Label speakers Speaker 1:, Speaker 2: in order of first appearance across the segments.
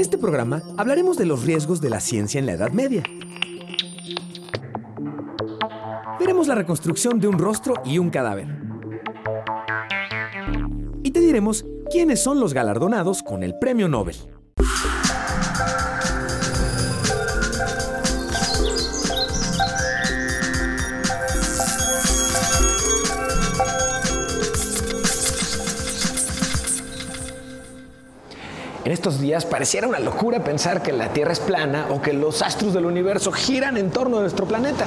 Speaker 1: este programa hablaremos de los riesgos de la ciencia en la Edad Media. Veremos la reconstrucción de un rostro y un cadáver. Y te diremos quiénes son los galardonados con el Premio Nobel.
Speaker 2: En estos días pareciera una locura pensar que la Tierra es plana o que los astros del universo giran en torno a nuestro planeta.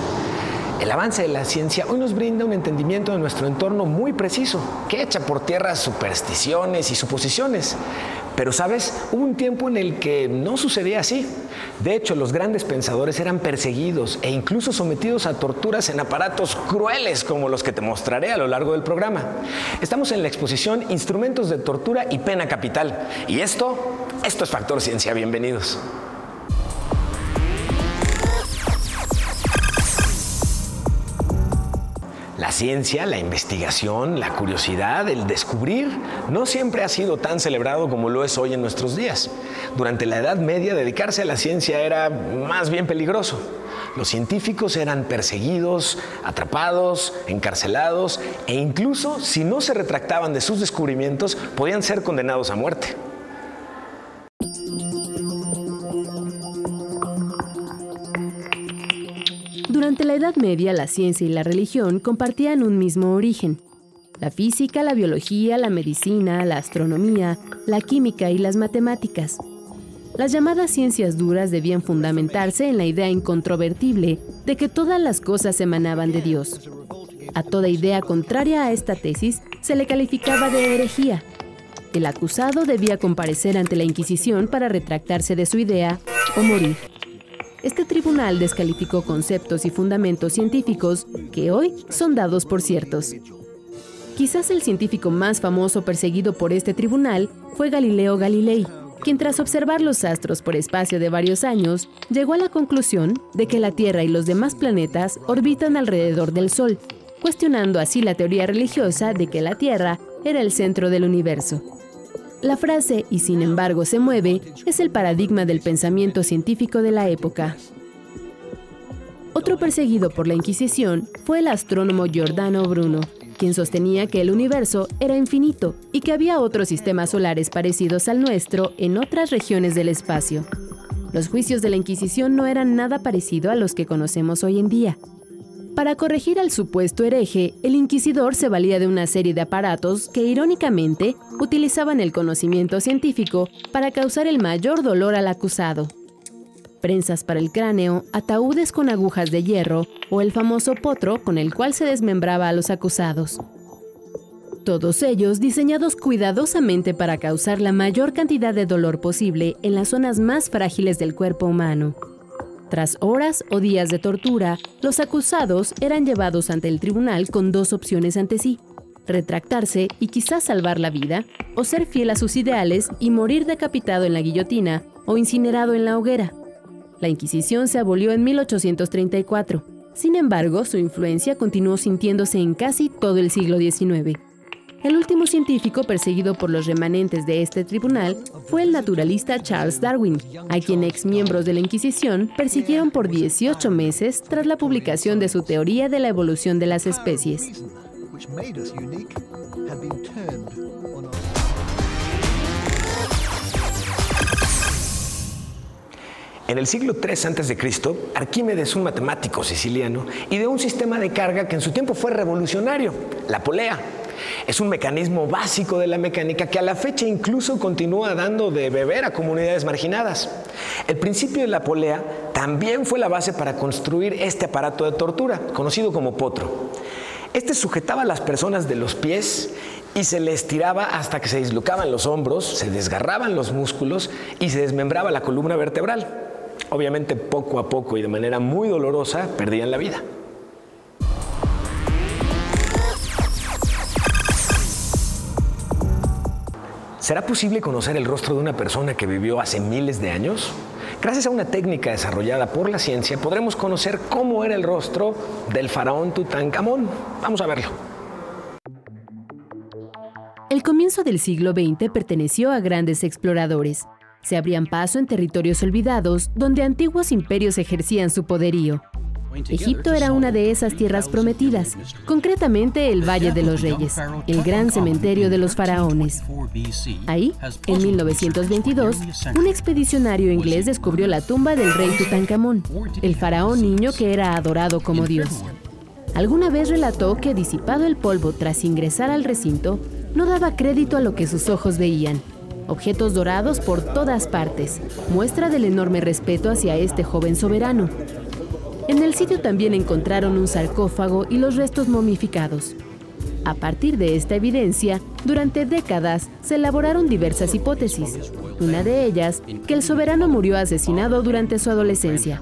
Speaker 2: El avance de la ciencia hoy nos brinda un entendimiento de nuestro entorno muy preciso, que echa por tierra supersticiones y suposiciones. Pero sabes, hubo un tiempo en el que no sucedía así. De hecho, los grandes pensadores eran perseguidos e incluso sometidos a torturas en aparatos crueles como los que te mostraré a lo largo del programa. Estamos en la exposición Instrumentos de Tortura y Pena Capital. Y esto, esto es Factor Ciencia. Bienvenidos. La ciencia, la investigación, la curiosidad, el descubrir, no siempre ha sido tan celebrado como lo es hoy en nuestros días. Durante la Edad Media, dedicarse a la ciencia era más bien peligroso. Los científicos eran perseguidos, atrapados, encarcelados e incluso si no se retractaban de sus descubrimientos, podían ser condenados a muerte.
Speaker 3: Durante la Edad Media, la ciencia y la religión compartían un mismo origen. La física, la biología, la medicina, la astronomía, la química y las matemáticas. Las llamadas ciencias duras debían fundamentarse en la idea incontrovertible de que todas las cosas emanaban de Dios. A toda idea contraria a esta tesis se le calificaba de herejía. El acusado debía comparecer ante la Inquisición para retractarse de su idea o morir. Este tribunal descalificó conceptos y fundamentos científicos que hoy son dados por ciertos. Quizás el científico más famoso perseguido por este tribunal fue Galileo Galilei, quien tras observar los astros por espacio de varios años, llegó a la conclusión de que la Tierra y los demás planetas orbitan alrededor del Sol, cuestionando así la teoría religiosa de que la Tierra era el centro del universo. La frase y sin embargo se mueve es el paradigma del pensamiento científico de la época. Otro perseguido por la Inquisición fue el astrónomo Giordano Bruno, quien sostenía que el universo era infinito y que había otros sistemas solares parecidos al nuestro en otras regiones del espacio. Los juicios de la Inquisición no eran nada parecido a los que conocemos hoy en día. Para corregir al supuesto hereje, el inquisidor se valía de una serie de aparatos que irónicamente utilizaban el conocimiento científico para causar el mayor dolor al acusado. Prensas para el cráneo, ataúdes con agujas de hierro o el famoso potro con el cual se desmembraba a los acusados. Todos ellos diseñados cuidadosamente para causar la mayor cantidad de dolor posible en las zonas más frágiles del cuerpo humano. Tras horas o días de tortura, los acusados eran llevados ante el tribunal con dos opciones ante sí, retractarse y quizás salvar la vida, o ser fiel a sus ideales y morir decapitado en la guillotina o incinerado en la hoguera. La Inquisición se abolió en 1834. Sin embargo, su influencia continuó sintiéndose en casi todo el siglo XIX. El último científico perseguido por los remanentes de este tribunal fue el naturalista Charles Darwin, a quien ex miembros de la Inquisición persiguieron por 18 meses tras la publicación de su teoría de la evolución de las especies.
Speaker 2: En el siglo III a.C., Arquímedes, un matemático siciliano, ideó un sistema de carga que en su tiempo fue revolucionario, la polea. Es un mecanismo básico de la mecánica que a la fecha incluso continúa dando de beber a comunidades marginadas. El principio de la polea también fue la base para construir este aparato de tortura, conocido como potro. Este sujetaba a las personas de los pies y se les tiraba hasta que se dislocaban los hombros, se desgarraban los músculos y se desmembraba la columna vertebral. Obviamente poco a poco y de manera muy dolorosa perdían la vida. ¿Será posible conocer el rostro de una persona que vivió hace miles de años? Gracias a una técnica desarrollada por la ciencia podremos conocer cómo era el rostro del faraón Tutankamón. Vamos a verlo.
Speaker 3: El comienzo del siglo XX perteneció a grandes exploradores. Se abrían paso en territorios olvidados donde antiguos imperios ejercían su poderío. Egipto era una de esas tierras prometidas, concretamente el Valle de los Reyes, el gran cementerio de los faraones. Ahí, en 1922, un expedicionario inglés descubrió la tumba del rey Tutankamón, el faraón niño que era adorado como dios. Alguna vez relató que disipado el polvo tras ingresar al recinto, no daba crédito a lo que sus ojos veían. Objetos dorados por todas partes, muestra del enorme respeto hacia este joven soberano. En el sitio también encontraron un sarcófago y los restos momificados. A partir de esta evidencia, durante décadas se elaboraron diversas hipótesis. Una de ellas, que el soberano murió asesinado durante su adolescencia.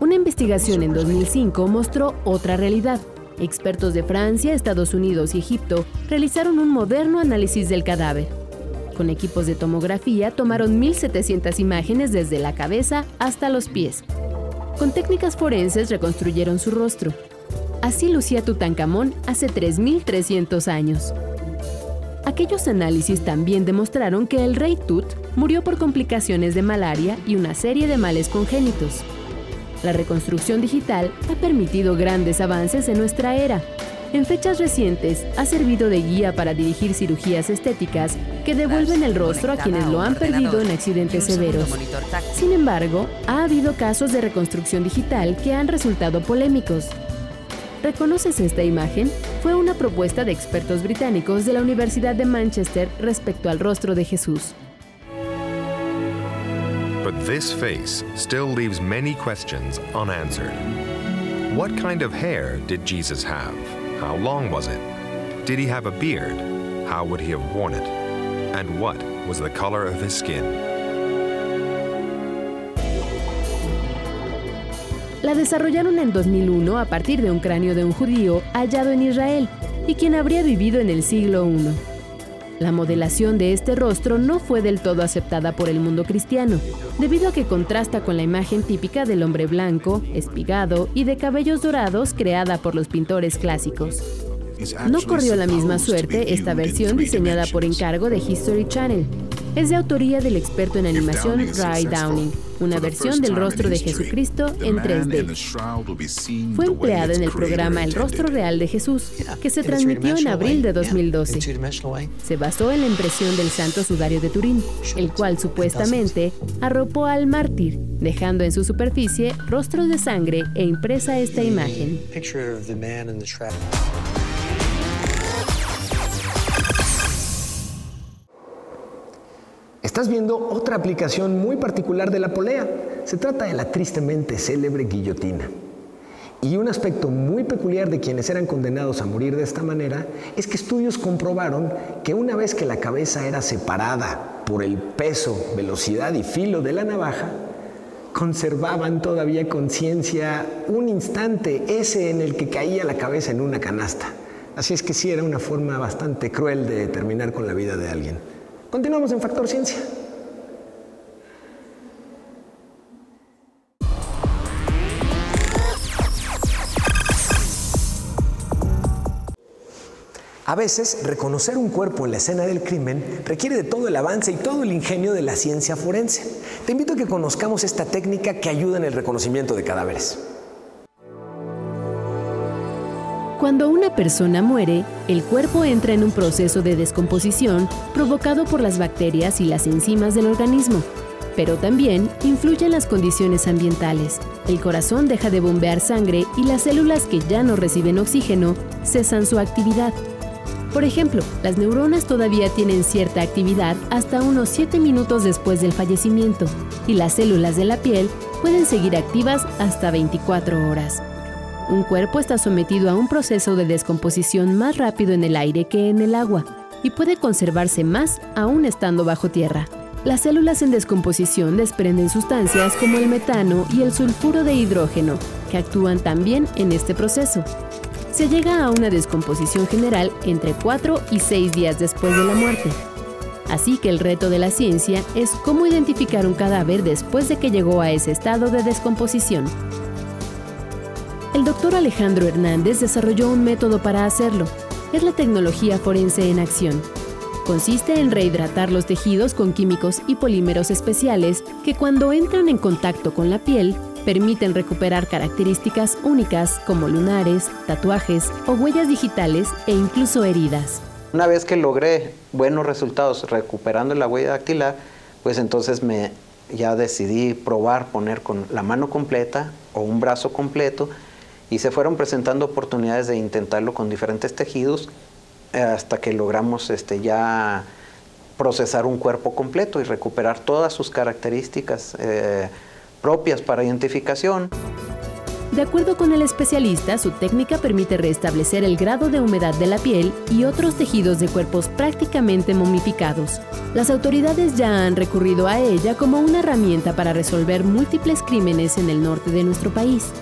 Speaker 3: Una investigación en 2005 mostró otra realidad. Expertos de Francia, Estados Unidos y Egipto realizaron un moderno análisis del cadáver. Con equipos de tomografía tomaron 1.700 imágenes desde la cabeza hasta los pies con técnicas forenses reconstruyeron su rostro. Así lucía Tutankamón hace 3.300 años. Aquellos análisis también demostraron que el rey Tut murió por complicaciones de malaria y una serie de males congénitos. La reconstrucción digital ha permitido grandes avances en nuestra era, en fechas recientes ha servido de guía para dirigir cirugías estéticas que devuelven el rostro a quienes lo han perdido en accidentes severos. Sin embargo, ha habido casos de reconstrucción digital que han resultado polémicos. ¿Reconoces esta imagen? Fue una propuesta de expertos británicos de la Universidad de Manchester respecto al rostro de Jesús.
Speaker 4: But this face still leaves many questions unanswered. What kind of hair did Jesus have? How long was it? Did he have a beard? How would he have worn it? And what was the color of his skin?
Speaker 3: La desarrollaron en 2001 a partir de un cráneo de un judío hallado en Israel y quien habría vivido en el siglo I. La modelación de este rostro no fue del todo aceptada por el mundo cristiano, debido a que contrasta con la imagen típica del hombre blanco, espigado y de cabellos dorados creada por los pintores clásicos. No corrió la misma suerte esta versión diseñada por encargo de History Channel, es de autoría del experto en animación Ray Downing, una versión del rostro de Jesucristo en 3D. Fue empleada en el programa El Rostro Real de Jesús, que se transmitió en abril de 2012. Se basó en la impresión del santo sudario de Turín, el cual supuestamente arropó al mártir, dejando en su superficie rostros de sangre e impresa esta imagen.
Speaker 2: Estás viendo otra aplicación muy particular de la polea. Se trata de la tristemente célebre guillotina. Y un aspecto muy peculiar de quienes eran condenados a morir de esta manera es que estudios comprobaron que una vez que la cabeza era separada por el peso, velocidad y filo de la navaja, conservaban todavía conciencia un instante, ese en el que caía la cabeza en una canasta. Así es que sí era una forma bastante cruel de terminar con la vida de alguien. Continuamos en Factor Ciencia. A veces, reconocer un cuerpo en la escena del crimen requiere de todo el avance y todo el ingenio de la ciencia forense. Te invito a que conozcamos esta técnica que ayuda en el reconocimiento de cadáveres.
Speaker 3: Cuando una persona muere, el cuerpo entra en un proceso de descomposición provocado por las bacterias y las enzimas del organismo, pero también influyen las condiciones ambientales. El corazón deja de bombear sangre y las células que ya no reciben oxígeno cesan su actividad. Por ejemplo, las neuronas todavía tienen cierta actividad hasta unos 7 minutos después del fallecimiento y las células de la piel pueden seguir activas hasta 24 horas. Un cuerpo está sometido a un proceso de descomposición más rápido en el aire que en el agua y puede conservarse más aún estando bajo tierra. Las células en descomposición desprenden sustancias como el metano y el sulfuro de hidrógeno, que actúan también en este proceso. Se llega a una descomposición general entre 4 y 6 días después de la muerte. Así que el reto de la ciencia es cómo identificar un cadáver después de que llegó a ese estado de descomposición. El doctor Alejandro Hernández desarrolló un método para hacerlo. Es la tecnología forense en acción. Consiste en rehidratar los tejidos con químicos y polímeros especiales que cuando entran en contacto con la piel permiten recuperar características únicas como lunares, tatuajes o huellas digitales e incluso heridas.
Speaker 5: Una vez que logré buenos resultados recuperando la huella dactilar, pues entonces me ya decidí probar poner con la mano completa o un brazo completo y se fueron presentando oportunidades de intentarlo con diferentes tejidos eh, hasta que logramos este, ya procesar un cuerpo completo y recuperar todas sus características eh, propias para identificación.
Speaker 3: De acuerdo con el especialista, su técnica permite restablecer el grado de humedad de la piel y otros tejidos de cuerpos prácticamente momificados. Las autoridades ya han recurrido a ella como una herramienta para resolver múltiples crímenes en el norte de nuestro país.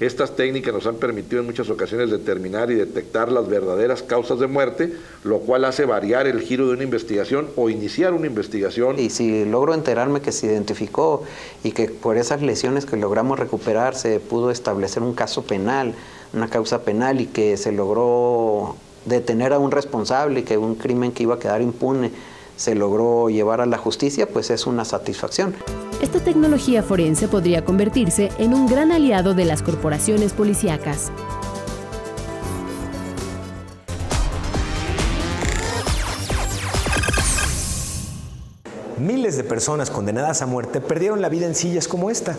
Speaker 6: Estas técnicas nos han permitido en muchas ocasiones determinar y detectar las verdaderas causas de muerte, lo cual hace variar el giro de una investigación o iniciar una investigación.
Speaker 5: Y si logro enterarme que se identificó y que por esas lesiones que logramos recuperar se pudo establecer un caso penal, una causa penal y que se logró detener a un responsable y que un crimen que iba a quedar impune se logró llevar a la justicia, pues es una satisfacción.
Speaker 3: Esta tecnología forense podría convertirse en un gran aliado de las corporaciones policíacas.
Speaker 2: Miles de personas condenadas a muerte perdieron la vida en sillas como esta.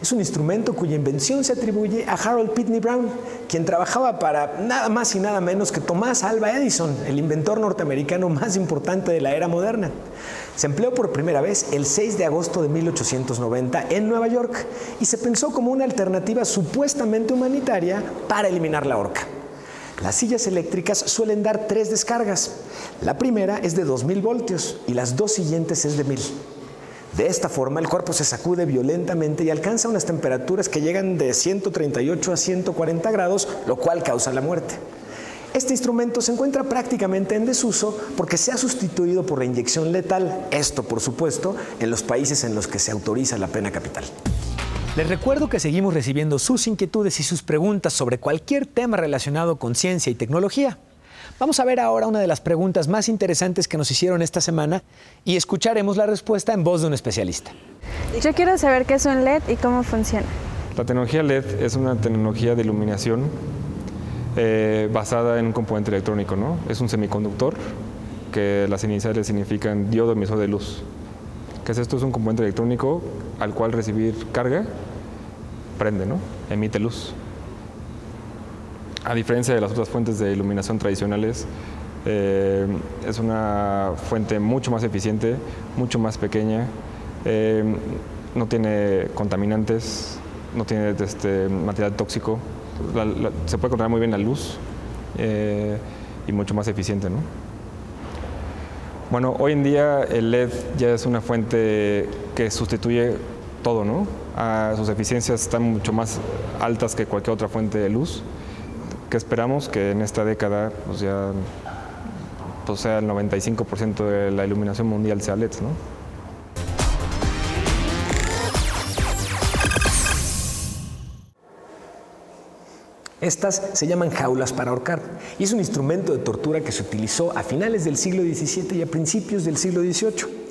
Speaker 2: Es un instrumento cuya invención se atribuye a Harold Pitney Brown, quien trabajaba para nada más y nada menos que Thomas Alva Edison, el inventor norteamericano más importante de la era moderna. Se empleó por primera vez el 6 de agosto de 1890 en Nueva York y se pensó como una alternativa supuestamente humanitaria para eliminar la horca. Las sillas eléctricas suelen dar tres descargas. La primera es de 2000 voltios y las dos siguientes es de 1000. De esta forma, el cuerpo se sacude violentamente y alcanza unas temperaturas que llegan de 138 a 140 grados, lo cual causa la muerte. Este instrumento se encuentra prácticamente en desuso porque se ha sustituido por la inyección letal, esto por supuesto en los países en los que se autoriza la pena capital. Les recuerdo que seguimos recibiendo sus inquietudes y sus preguntas sobre cualquier tema relacionado con ciencia y tecnología. Vamos a ver ahora una de las preguntas más interesantes que nos hicieron esta semana y escucharemos la respuesta en voz de un especialista.
Speaker 7: Yo quiero saber qué es un LED y cómo funciona.
Speaker 8: La tecnología LED es una tecnología de iluminación eh, basada en un componente electrónico, ¿no? Es un semiconductor que las iniciales significan diodo emisor de luz. ¿Qué es esto? Es un componente electrónico al cual recibir carga prende, ¿no? Emite luz a diferencia de las otras fuentes de iluminación tradicionales, eh, es una fuente mucho más eficiente, mucho más pequeña, eh, no tiene contaminantes, no tiene este, material tóxico, se puede controlar muy bien la luz eh, y mucho más eficiente. ¿no? Bueno, hoy en día el LED ya es una fuente que sustituye todo, ¿no? Ah, sus eficiencias están mucho más altas que cualquier otra fuente de luz que esperamos que en esta década pues ya pues sea el 95% de la iluminación mundial sea LED, ¿no?
Speaker 2: Estas se llaman jaulas para ahorcar y es un instrumento de tortura que se utilizó a finales del siglo XVII y a principios del siglo XVIII.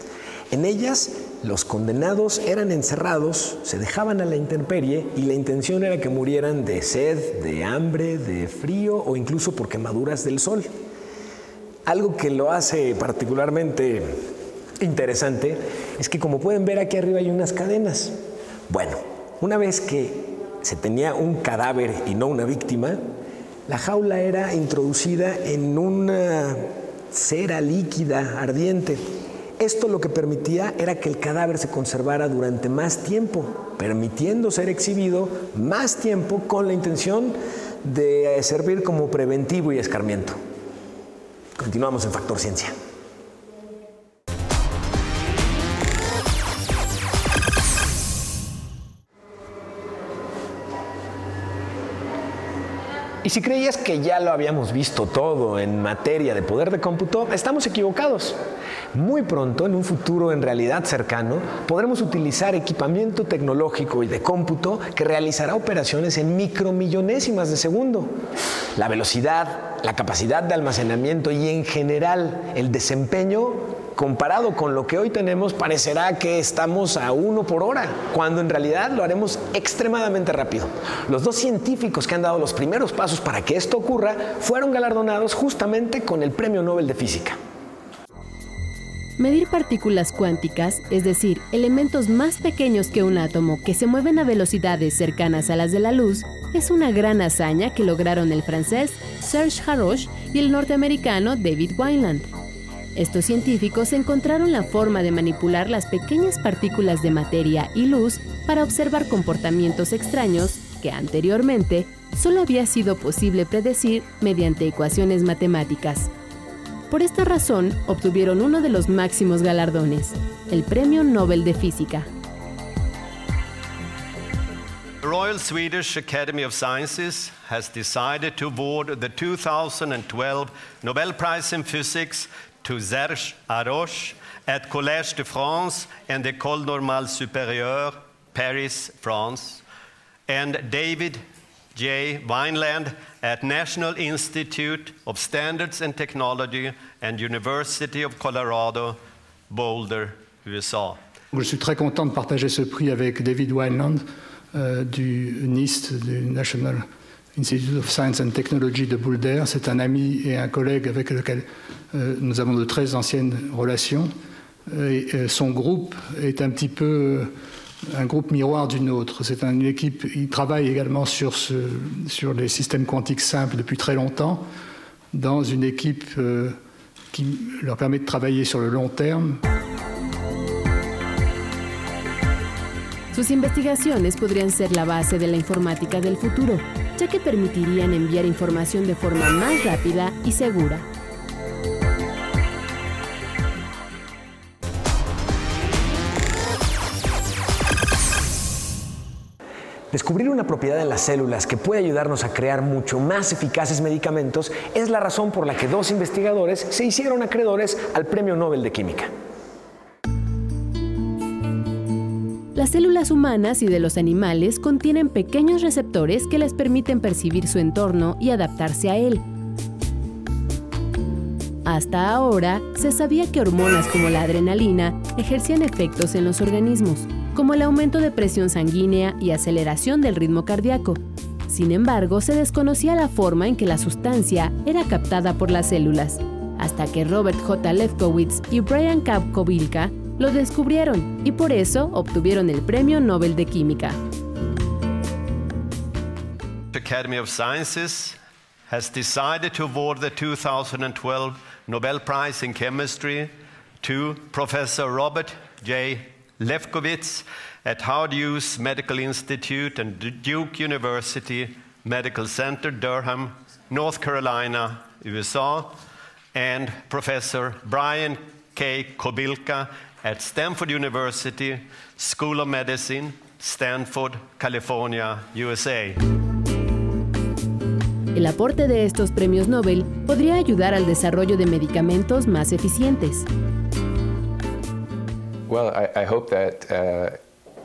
Speaker 2: En ellas los condenados eran encerrados, se dejaban a la intemperie y la intención era que murieran de sed, de hambre, de frío o incluso por quemaduras del sol. Algo que lo hace particularmente interesante es que como pueden ver aquí arriba hay unas cadenas. Bueno, una vez que se tenía un cadáver y no una víctima, la jaula era introducida en una cera líquida ardiente esto lo que permitía era que el cadáver se conservara durante más tiempo, permitiendo ser exhibido más tiempo con la intención de servir como preventivo y escarmiento. Continuamos en Factor Ciencia. Y si creías que ya lo habíamos visto todo en materia de poder de cómputo, estamos equivocados. Muy pronto, en un futuro en realidad cercano, podremos utilizar equipamiento tecnológico y de cómputo que realizará operaciones en micromillonésimas de segundo. La velocidad, la capacidad de almacenamiento y en general el desempeño comparado con lo que hoy tenemos, parecerá que estamos a uno por hora, cuando en realidad lo haremos extremadamente rápido. Los dos científicos que han dado los primeros pasos para que esto ocurra fueron galardonados justamente con el Premio Nobel de Física.
Speaker 3: Medir partículas cuánticas, es decir, elementos más pequeños que un átomo que se mueven a velocidades cercanas a las de la luz, es una gran hazaña que lograron el francés Serge Haroche y el norteamericano David Wineland. Estos científicos encontraron la forma de manipular las pequeñas partículas de materia y luz para observar comportamientos extraños que anteriormente solo había sido posible predecir mediante ecuaciones matemáticas. Por esta razón, obtuvieron uno de los máximos galardones, el Premio Nobel de Física.
Speaker 9: The Royal Swedish Academy of Sciences has decided to award the 2012 Nobel Prize in Physics to Serge Haroche at Collège de France and École Normale Supérieure, Paris, France, and David J. Wineland at National Institute of Standards and Technology and University of Colorado, Boulder, USA.
Speaker 10: Je suis très content de partager ce prix avec David Wineland euh, du NIST, du National Institute of Science and Technology de Boulder. C'est un ami et un collègue avec lequel euh, nous avons de très anciennes relations. Euh, son groupe est un petit peu un groupe miroir d'une autre. C'est une équipe, il travaille également sur les systèmes quantiques simples depuis très longtemps, dans une équipe euh, qui leur permet de travailler sur le long terme.
Speaker 3: Sus investigaciones podrían ser la base de la informática del futuro, ya que permitirían enviar información de forma más rápida y segura.
Speaker 2: Descubrir una propiedad en las células que puede ayudarnos a crear mucho más eficaces medicamentos es la razón por la que dos investigadores se hicieron acreedores al Premio Nobel de Química.
Speaker 3: Las células humanas y de los animales contienen pequeños receptores que les permiten percibir su entorno y adaptarse a él. Hasta ahora, se sabía que hormonas como la adrenalina ejercían efectos en los organismos, como el aumento de presión sanguínea y aceleración del ritmo cardíaco. Sin embargo, se desconocía la forma en que la sustancia era captada por las células, hasta que Robert J. Lefkowitz y Brian Kapkovilka lo descubrieron y por eso obtuvieron el Premio Nobel de Química.
Speaker 9: The Academy of Sciences has decided to award the 2012 Nobel Prize in Chemistry to Professor Robert J. Lefkowitz at Howard Hughes Medical Institute and Duke University Medical Center, Durham, North Carolina, USA, and Professor Brian K. Kobilka at Stanford University School of Medicine, Stanford, California, USA.
Speaker 3: El aporte de estos premios Nobel podría ayudar al desarrollo de medicamentos más eficientes.
Speaker 11: Well, I, I hope that uh,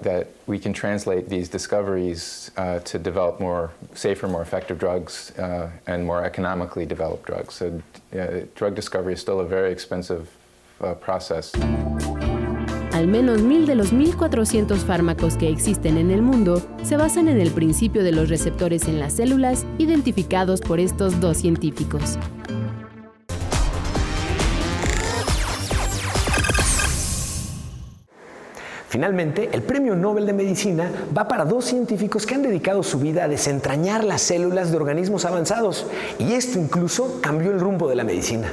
Speaker 11: that we can translate these discoveries uh, to develop more safer, more effective drugs uh, and more economically developed drugs. So, uh, drug discovery is still a very expensive uh, process.
Speaker 3: Al menos mil de los 1.400 fármacos que existen en el mundo se basan en el principio de los receptores en las células identificados por estos dos científicos.
Speaker 2: Finalmente, el Premio Nobel de Medicina va para dos científicos que han dedicado su vida a desentrañar las células de organismos avanzados, y esto incluso cambió el rumbo de la medicina.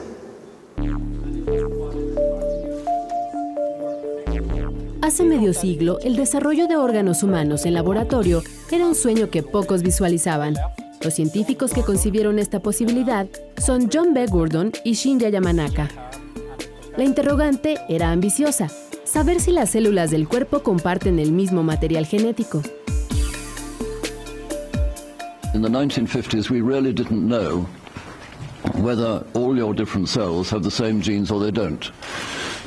Speaker 3: Hace medio siglo, el desarrollo de órganos humanos en laboratorio era un sueño que pocos visualizaban. Los científicos que concibieron esta posibilidad son John B. Gurdon y Shinya Yamanaka. La interrogante era ambiciosa, saber si las células del cuerpo comparten el mismo material genético.
Speaker 12: In the 1950s, we really didn't know whether all your different cells have the same genes or they don't.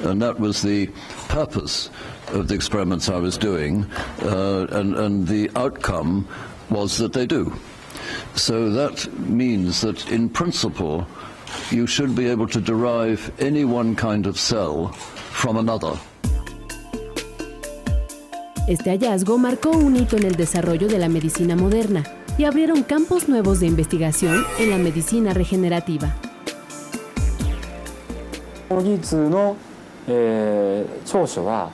Speaker 12: and that was the purpose of the experiments I was doing, uh, and, and the outcome was that they do. So that means that in principle, you should be able to derive any one kind of cell from another.
Speaker 3: Este hallazgo marcó un hito en el desarrollo de la medicina moderna y abrieron campos nuevos de investigación en la medicina regenerativa.
Speaker 13: この技術の、えー長所は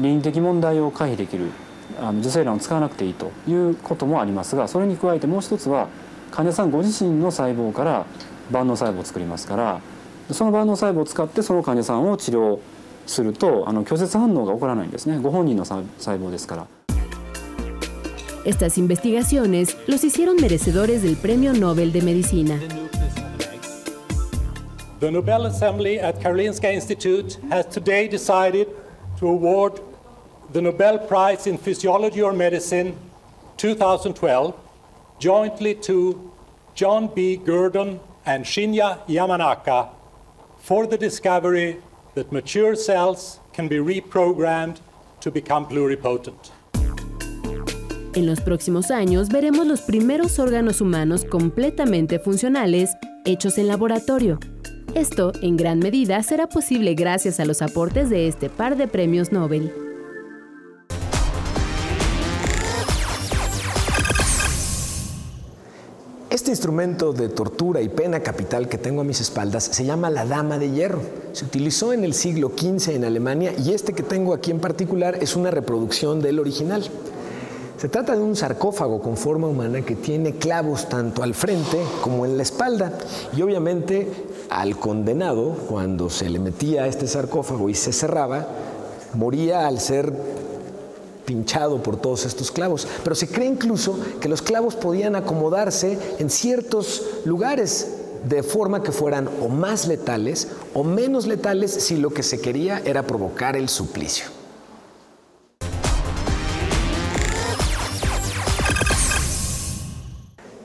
Speaker 13: 倫理的問題を回避できるあの受精卵を使わなくていいということもありますがそれに加えてもう一つは患者さんご自身の細胞から万能細胞を作りますからその万能細胞を使ってその患者さんを治療するとあの拒絶反応が起こらないんですねご本人の細細胞ですから
Speaker 3: Estas investigaciones los hicieron merecedores del Premio Nobel de Medicina.
Speaker 14: The Nobel Assembly at Karolinska Institute has today decided to award the Nobel Prize in Physiology or Medicine 2012 jointly to John B. Gurdon and Shinya Yamanaka for the discovery that mature cells can be reprogrammed to become pluripotent.
Speaker 3: En los próximos años veremos los primeros órganos humanos completamente funcionales hechos en laboratorio. Esto, en gran medida, será posible gracias a los aportes de este par de premios Nobel.
Speaker 2: Este instrumento de tortura y pena capital que tengo a mis espaldas se llama la Dama de Hierro. Se utilizó en el siglo XV en Alemania y este que tengo aquí en particular es una reproducción del original. Se trata de un sarcófago con forma humana que tiene clavos tanto al frente como en la espalda y obviamente al condenado, cuando se le metía a este sarcófago y se cerraba, moría al ser pinchado por todos estos clavos. Pero se cree incluso que los clavos podían acomodarse en ciertos lugares de forma que fueran o más letales o menos letales si lo que se quería era provocar el suplicio.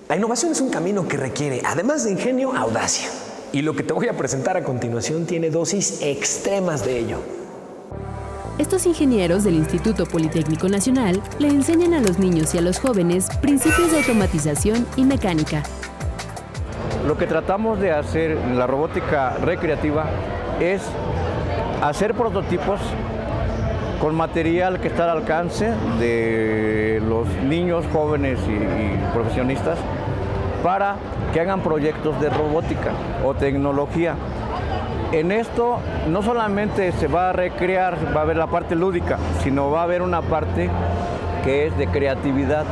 Speaker 2: La innovación es un camino que requiere, además de ingenio, audacia. Y lo que te voy a presentar a continuación tiene dosis extremas de ello.
Speaker 3: Estos ingenieros del Instituto Politécnico Nacional le enseñan a los niños y a los jóvenes principios de automatización y mecánica.
Speaker 15: Lo que tratamos de hacer en la robótica recreativa es hacer prototipos con material que está al alcance de los niños, jóvenes y, y profesionistas para que hagan proyectos de robótica o tecnología. En esto no solamente se va a recrear, va a haber la parte lúdica, sino va a haber una parte que es de creatividad,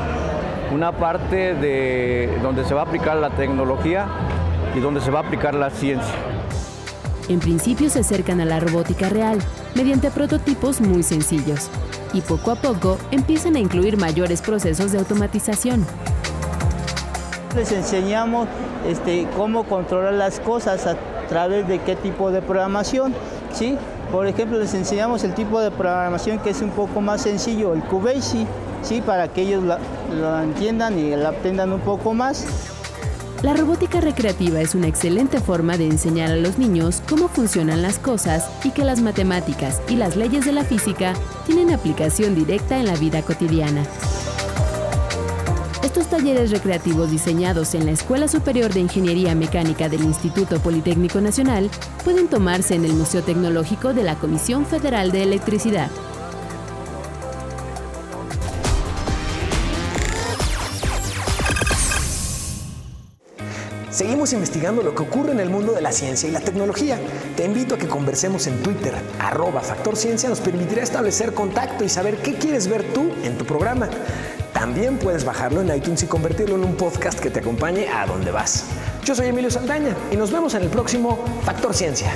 Speaker 15: una parte de donde se va a aplicar la tecnología y donde se va a aplicar la ciencia.
Speaker 3: En principio se acercan a la robótica real mediante prototipos muy sencillos y poco a poco empiezan a incluir mayores procesos de automatización.
Speaker 16: Les enseñamos este, cómo controlar las cosas a través de qué tipo de programación. ¿sí? Por ejemplo, les enseñamos el tipo de programación que es un poco más sencillo, el QBasic, ¿sí? para que ellos lo entiendan y la aprendan un poco más.
Speaker 3: La robótica recreativa es una excelente forma de enseñar a los niños cómo funcionan las cosas y que las matemáticas y las leyes de la física tienen aplicación directa en la vida cotidiana. Estos talleres recreativos diseñados en la Escuela Superior de Ingeniería Mecánica del Instituto Politécnico Nacional pueden tomarse en el Museo Tecnológico de la Comisión Federal de Electricidad.
Speaker 2: Seguimos investigando lo que ocurre en el mundo de la ciencia y la tecnología. Te invito a que conversemos en Twitter, arroba Factor Ciencia, nos permitirá establecer contacto y saber qué quieres ver tú en tu programa. También puedes bajarlo en iTunes y convertirlo en un podcast que te acompañe a donde vas. Yo soy Emilio Saldaña y nos vemos en el próximo Factor Ciencia.